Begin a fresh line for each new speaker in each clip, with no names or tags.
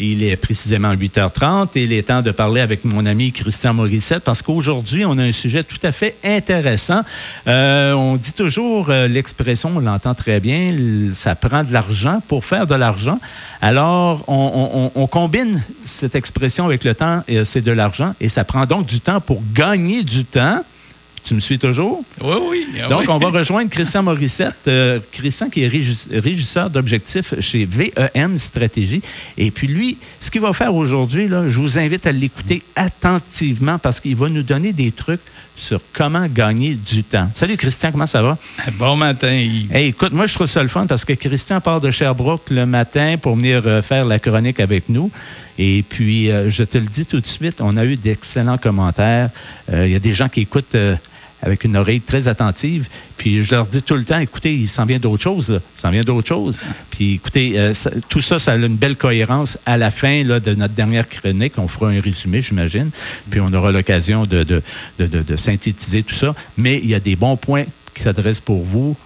Il est précisément 8h30 et il est temps de parler avec mon ami Christian Morissette parce qu'aujourd'hui, on a un sujet tout à fait intéressant. Euh, on dit toujours euh, l'expression, on l'entend très bien, ça prend de l'argent pour faire de l'argent. Alors, on, on, combine cette expression avec le temps, et c'est de l'argent, et ça prend donc du temps pour gagner du temps. Tu me suis toujours?
Oui, oui.
Ah Donc, on va rejoindre Christian Morissette. Euh, Christian qui est régisseur d'objectifs chez VEM Stratégie. Et puis lui, ce qu'il va faire aujourd'hui, je vous invite à l'écouter attentivement parce qu'il va nous donner des trucs sur comment gagner du temps. Salut Christian, comment ça va?
Bon matin Yves.
écoute, moi je trouve ça le fun parce que Christian part de Sherbrooke le matin pour venir euh, faire la chronique avec nous. Et puis, euh, je te le dis tout de suite, on a eu d'excellents commentaires. Il y a des gens qui écoutent avec une oreille très attentive. Puis je leur dis tout le temps, écoutez, il s'en vient d'autre chose, il s'en vient d'autre chose. Puis écoutez, euh, tout ça, ça a une belle cohérence. À la fin là, de notre dernière chronique, on fera un résumé, j'imagine, puis on aura l'occasion de synthétiser tout ça. Mais il y a des bons points qui s'adressent pour vous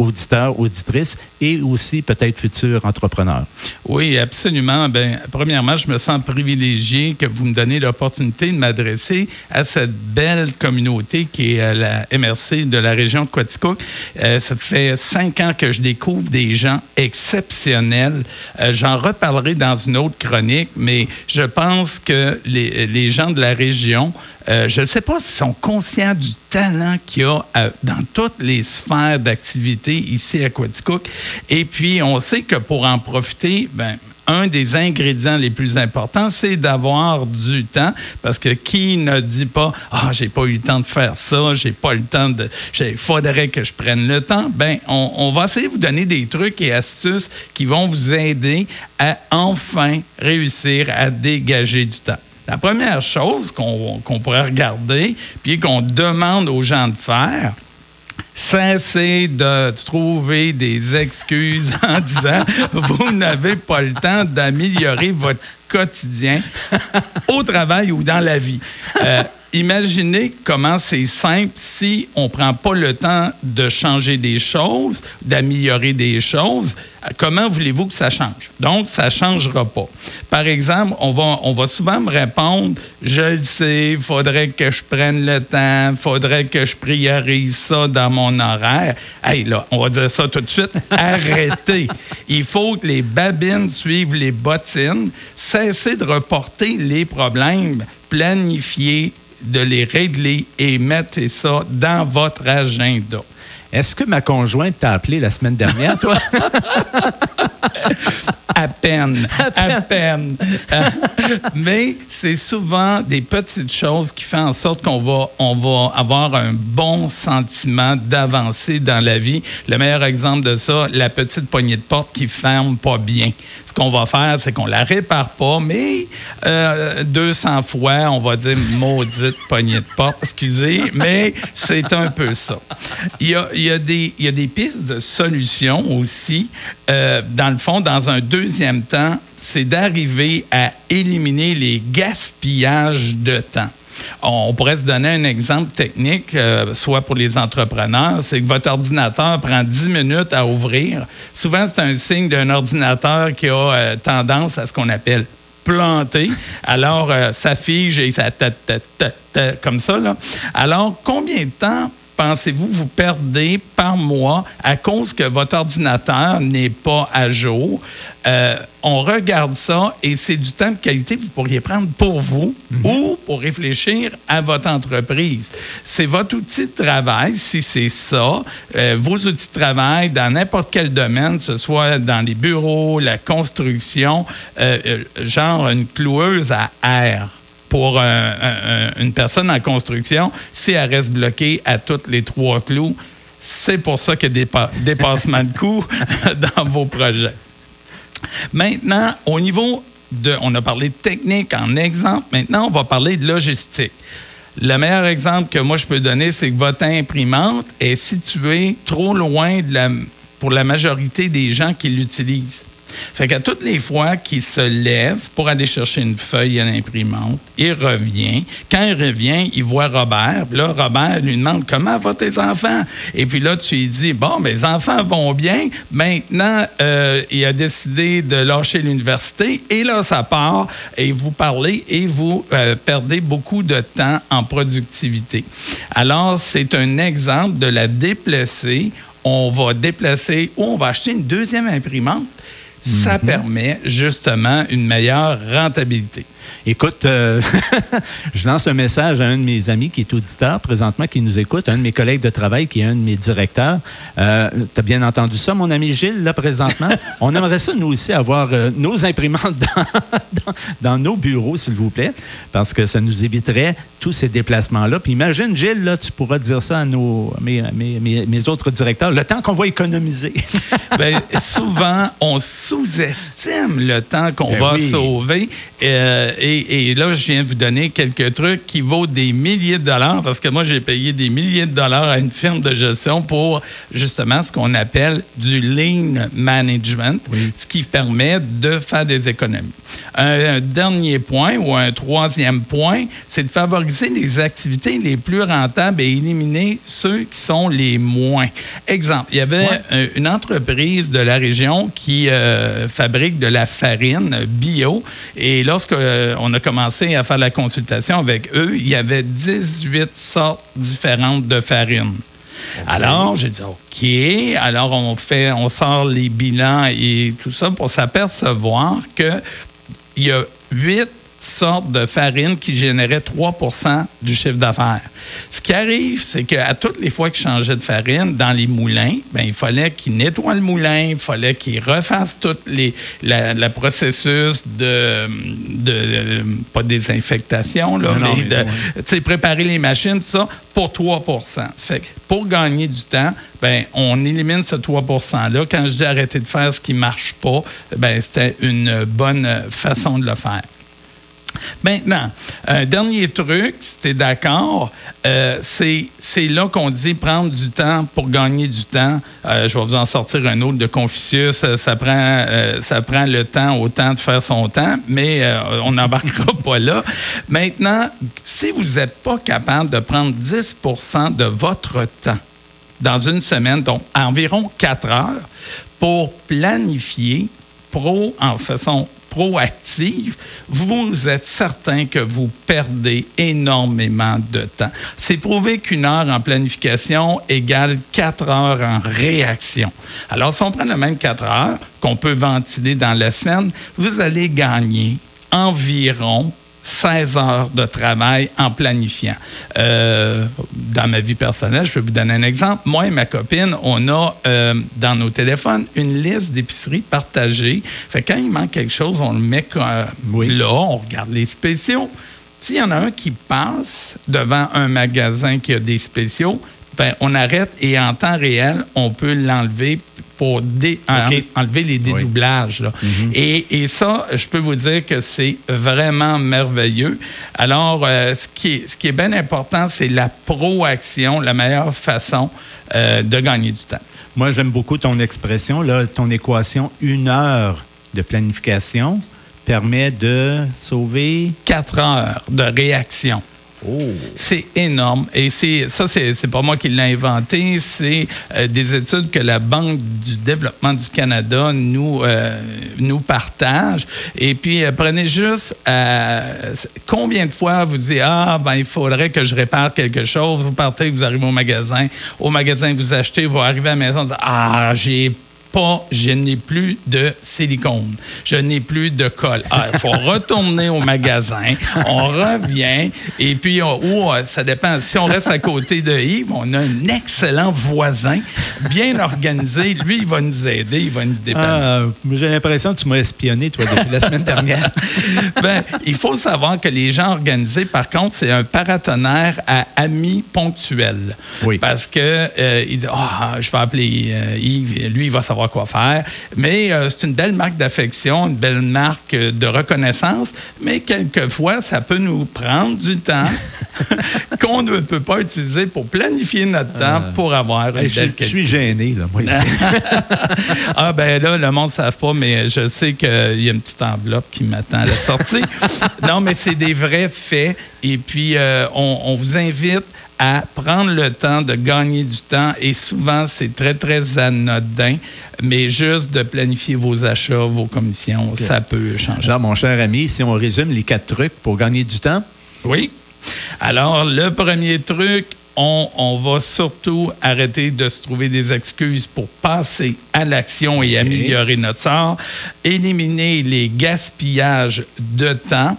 auditeurs, auditrices et aussi peut-être futurs entrepreneurs.
Oui, absolument. Ben, premièrement, je me sens privilégié que vous me donnez l'opportunité de m'adresser à cette belle communauté qui est la MRC de la région de Quaticook. Euh, ça fait cinq ans que je découvre des gens exceptionnels. Euh, j'en reparlerai dans une autre chronique, mais je pense que les gens de la région euh, je ne sais pas s'ils sont conscients du talent qu'il y a euh, dans toutes les sphères d'activité ici à Quaticook. Et puis, on sait que pour en profiter, ben, un des ingrédients les plus importants, c'est d'avoir du temps, parce que qui ne dit pas ah j'ai pas eu le temps de faire ça, j'ai pas le temps de, il faudrait que je prenne le temps. Ben on, on, va essayer de vous donner des trucs et astuces qui vont vous aider à enfin réussir à dégager du temps. La première chose qu'on pourrait regarder, puis qu'on demande aux gens de faire, cessez de trouver des excuses en disant vous n'avez pas le temps d'améliorer votre quotidien au travail ou dans la vie. Euh, imaginez comment c'est simple si on ne prend pas le temps de changer des choses, d'améliorer des choses. Comment voulez-vous que ça change? Donc, ça ne changera pas. Par exemple, on va, on va souvent me répondre, je le sais, il faudrait que je prenne le temps, il faudrait que je priorise ça dans mon horaire. Hey, là, on va dire ça tout de suite. Arrêtez. Il faut que les babines suivent les bottines. Cessez de reporter les problèmes. Planifiez de les régler et mettez ça dans votre agenda.
Est-ce que ma conjointe t'a appelé la semaine dernière, toi?
à peine, à peine. Mais c'est souvent des petites choses qui font en sorte qu'on va, on va avoir un bon sentiment d'avancer dans la vie. Le meilleur exemple de ça, la petite poignée de porte qui ferme pas bien. Ce qu'on va faire, c'est qu'on la répare pas, mais 200 euh, fois, on va dire maudite poignée de porte, excusez, mais c'est un peu ça. Il y a, il y a, des, il y a des pistes de solutions aussi. Euh, dans le fond, dans un deuxième temps, c'est d'arriver à éliminer les gaspillages de temps. On pourrait se donner un exemple technique, euh, soit pour les entrepreneurs, c'est que votre ordinateur prend 10 minutes à ouvrir. Souvent, c'est un signe d'un ordinateur qui a euh, tendance à ce qu'on appelle planter. Alors, ça fige et ça comme ça. Là. Alors, combien de temps pensez-vous vous perdez par mois à cause que votre ordinateur n'est pas à jour? Euh, on regarde ça et c'est du temps de qualité que vous pourriez prendre pour vous mhm. ou pour réfléchir à votre entreprise. C'est votre outil de travail, si c'est ça, euh, vos outils de travail dans n'importe quel domaine, ce soit dans les bureaux, la construction, euh, genre une cloueuse à air pour une personne en construction, si elle reste bloquée à toutes les trois clous, c'est pour ça qu'il y des dépassements de coûts dans vos projets. Maintenant, au niveau de, on a parlé de technique en exemple, maintenant on va parler de logistique. Le meilleur exemple que moi je peux donner, c'est que votre imprimante est située trop loin pour la majorité des gens qui l'utilisent. Fait qu'à toutes les fois qu'il se lève pour aller chercher une feuille à l'imprimante, il revient. Quand il revient, il voit Robert. Puis là, Robert lui demande comment vont tes enfants? Et puis là, tu lui dis bon, mes enfants vont bien. Maintenant, euh, il a décidé de lâcher l'université. Et là, ça part. Et vous parlez et vous euh, perdez beaucoup de temps en productivité. Alors, c'est un exemple de la déplacer. On va déplacer ou on va acheter une deuxième imprimante ça mhm. permet justement une meilleure rentabilité.
Écoute, euh, je lance un message à un de mes amis qui est auditeur présentement, qui nous écoute, un de mes collègues de travail qui est un de mes directeurs. Euh, tu as bien entendu ça, mon ami Gilles, là, présentement? On aimerait ça, nous aussi, avoir euh, nos imprimantes dans, nos bureaux, s'il vous plaît, parce que ça nous éviterait tous ces déplacements-là. Puis imagine, Gilles, là, tu pourras dire ça à nos, mes, mes, autres directeurs, le temps qu'on va économiser.
Bien, souvent, on sous-estime le temps qu'on ben va sauver. Et et, là, je viens de vous donner quelques trucs qui vaut des milliers de dollars parce que moi, j'ai payé des milliers de dollars à une firme de gestion pour justement ce qu'on appelle du lean management, ce qui permet de faire des économies. Un, dernier point ou un troisième point, c'est de favoriser les activités les plus rentables et éliminer ceux qui sont les moins. Exemple, il y avait une entreprise de la région qui euh, fabrique de la farine bio et lorsque euh, on a commencé à faire la consultation avec eux, il y avait 18 sortes différentes de farine. Alors, j'ai dit OK. Alors, on fait, on sort les bilans et tout ça pour s'apercevoir qu'il y a 8 sortes de farine qui généraient 3 du chiffre d'affaires. Ce qui arrive, c'est qu'à toutes les fois qu'ils changeaient de farine dans les moulins, ben, il fallait qu'ils nettoient le moulin, il fallait qu'ils refassent tout les, la, processus de, de, pas désinfectation, là, mais, de préparer les machines, tout ça, pour 3 fait pour gagner du temps, ben, on élimine ce 3 %-là. Quand je dis arrêter de faire ce qui ne marche pas, ben, c'était une bonne façon de le faire. Maintenant, un dernier truc, si tu es d'accord, euh, c'est là qu'on dit prendre du temps pour gagner du temps. Euh, je vais vous en sortir un autre de Confucius. Ça, prend, euh, ça prend le temps au temps de faire son temps, mais on n'embarquera pas là. Maintenant, si vous n'êtes pas capable de prendre 10% de votre temps dans une semaine, donc environ 4 heures, pour planifier pro en façon proactive, vous êtes certain que vous perdez énormément de temps. C'est prouvé qu'une heure en planification égale quatre heures en réaction. Alors, si on prend le même quatre heures qu'on peut ventiler dans la semaine, vous allez gagner environ 16 heures de travail en planifiant. Euh, dans ma vie personnelle, je peux vous donner un exemple. Moi et ma copine, on a euh, dans nos téléphones une liste d'épiceries partagées. Fait quand il manque quelque chose, on le met là, on regarde les spéciaux. S'il y en a un qui passe devant un magasin qui a des spéciaux, ben, on arrête et en temps réel, on peut l'enlever pour enlever les dédoublages. Mhm. et, ça, je peux vous dire que c'est vraiment merveilleux. Alors, euh, ce, qui est, ce qui est bien important, c'est la proaction, la meilleure façon euh, de gagner du temps.
Moi, j'aime beaucoup ton expression, là, ton équation, une heure de planification permet de sauver...
Quatre heures de réaction. Oh. C'est énorme. Et c'est ça, c'est pas moi qui l'ai inventé. C'est euh, des études que la Banque du développement du Canada nous, euh, nous partage. Et puis, euh, prenez juste combien de fois vous dites Ah, ben, il faudrait que je répare quelque chose. Vous partez, vous arrivez au magasin. Au magasin, vous achetez, vous arrivez à la maison, vous dites Ah, j'ai pas, je n'ai plus de silicone, je n'ai plus de colle. Ah, il faut retourner au magasin, on revient, et puis, ou ça dépend, si on reste à côté de Yves, on a un excellent voisin, bien organisé, lui, il va nous aider, il va nous dépanner. Ah,
j'ai l'impression que tu m'as espionné, toi, depuis la semaine dernière.
ben, il faut savoir que les gens organisés, par contre, c'est un paratonnerre à amis ponctuels. Oui. Parce que euh, il dit, ah, je vais appeler euh, Yves, lui, il va savoir savoir quoi faire. Mais euh, c'est une belle marque d'affection, une belle marque de reconnaissance, mais quelquefois, ça peut nous prendre du temps qu'on ne peut pas utiliser pour planifier notre temps
Ah.
pour avoir une
Hey, je,
belle
je suis gêné, là, moi, ici.
ah ben là, le monde ne savent pas, mais je sais qu'il y a une petite enveloppe qui m'attend à la sortie. non, mais c'est des vrais faits. Et puis, euh, on, on vous invite à prendre le temps de gagner du temps. Et souvent, c'est très, très anodin. Mais juste de planifier vos achats, vos commissions, ça peut changer.
Genre, mon cher ami, si on résume les quatre trucs pour gagner du temps,
Oui. Alors, le premier truc, on, on va surtout arrêter de se trouver des excuses pour passer à l'action et améliorer notre sort, éliminer les gaspillages de temps.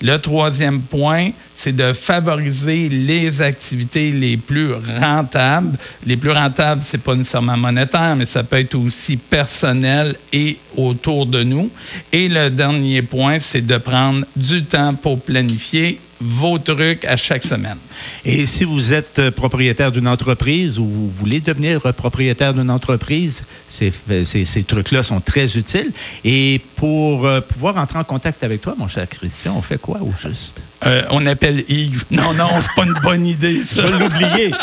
Le troisième point, c'est de favoriser les activités les plus rentables. Les plus rentables, c'est pas nécessairement monétaire, mais ça peut être aussi personnel et autour de nous. Et le dernier point, c'est de prendre du temps pour planifier vos trucs à chaque semaine.
Et si vous êtes euh, propriétaire d'une entreprise ou vous voulez devenir euh, propriétaire d'une entreprise, ces, ces- ces trucs-là sont très utiles. Et pour euh, pouvoir entrer en contact avec toi, mon cher Christian, on fait quoi au juste?
Euh, on appelle Yves. Non, non, c'est pas une bonne idée, ça.
Je vais l'oublier.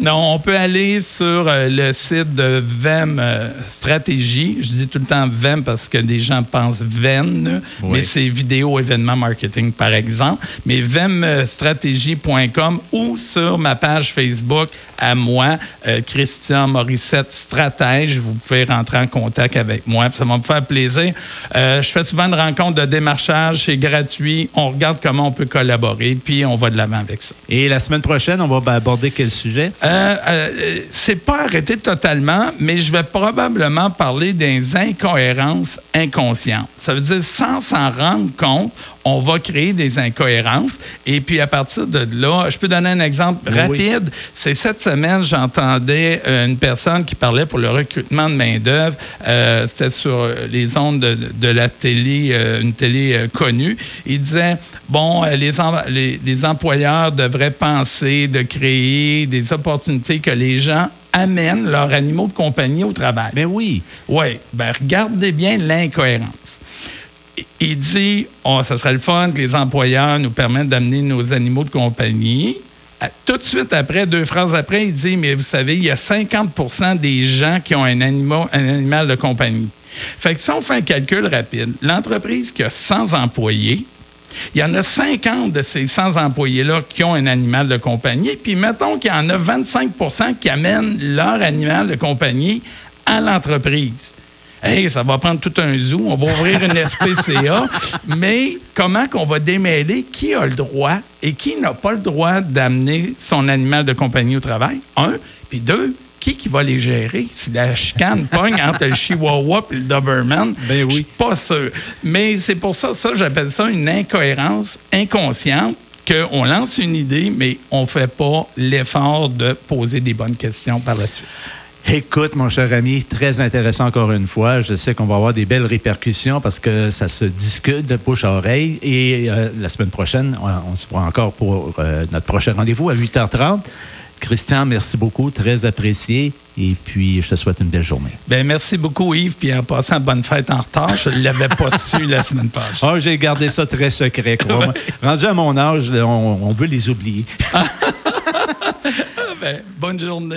Non, on peut aller sur euh, le site de VEM euh, Stratégie. Je dis tout le temps VEM parce que les gens pensent VEN,
Oui.
mais c'est vidéo événement marketing, par exemple. Mais VEMstratégie.com ou sur ma page Facebook à moi, euh, Christian Morissette Stratège. Vous pouvez rentrer en contact avec moi. Ça va me faire plaisir. Euh, je fais souvent une rencontre de démarchage. C'est gratuit. On regarde comment on peut collaborer, puis on va de l'avant avec ça.
Et la semaine prochaine, on va aborder quel sujet?
Euh, euh, c'est pas arrêté totalement, mais je vais probablement parler des incohérences inconscientes. Ça veut dire, sans s'en rendre compte, on va créer des incohérences. Et puis, à partir de là, je peux donner un exemple
Ben oui.
rapide. C'est cette semaine, j'entendais euh, une personne qui parlait pour le recrutement de main-d'œuvre. Euh, C'était sur les ondes de, de la télé, euh, une télé euh, connue. Il disait bon, les, em- les, les employeurs devraient penser de créer des opportunités que les gens amènent leurs animaux de compagnie au travail.
Ben oui.
Oui, ben regardez bien l'incohérence. Il- dit, oh, ça serait le fun que les employeurs nous permettent d'amener nos animaux de compagnie. Tout de suite après, deux phrases après, il dit, mais vous savez, il y a 50% des gens qui ont un, un animal de compagnie. Fait que si on fait un calcul rapide, l'entreprise qui a 100 employés, il y en a 50 de ces 100 employés-là qui ont un animal de compagnie, puis mettons qu'il y en a 25% qui amènent leur animal de compagnie à l'entreprise. Hey, ça va prendre tout un zoo, on va ouvrir une SPCA, mais comment qu'on va démêler qui a le droit et qui n'a pas le droit d'amener son animal de compagnie au travail? Un, puis deux, qui qui va les gérer? Si la chicane pogne entre le Chihuahua et le Doberman,
Ben oui.
je suis pas sûr. Mais c'est pour ça, ça, j'appelle ça une incohérence inconsciente qu'on lance une idée, mais on ne fait pas l'effort de poser des bonnes questions par la suite.
Écoute, mon cher ami, très intéressant encore une fois. Je sais qu'on va avoir des belles répercussions parce que ça se discute de bouche à oreille. Et euh, la semaine prochaine, on, on se voit encore pour euh, notre prochain rendez-vous à 8h30. Christian, merci beaucoup, très apprécié. Et puis, je te souhaite une belle journée.
Ben merci beaucoup, Yves. Puis en passant, bonne fête en retard. Je ne l'avais pas su la semaine passée.
Ah, j'ai gardé ça très secret, crois-moi. Rendu à mon âge, on veut les oublier.
Ben, bonne journée.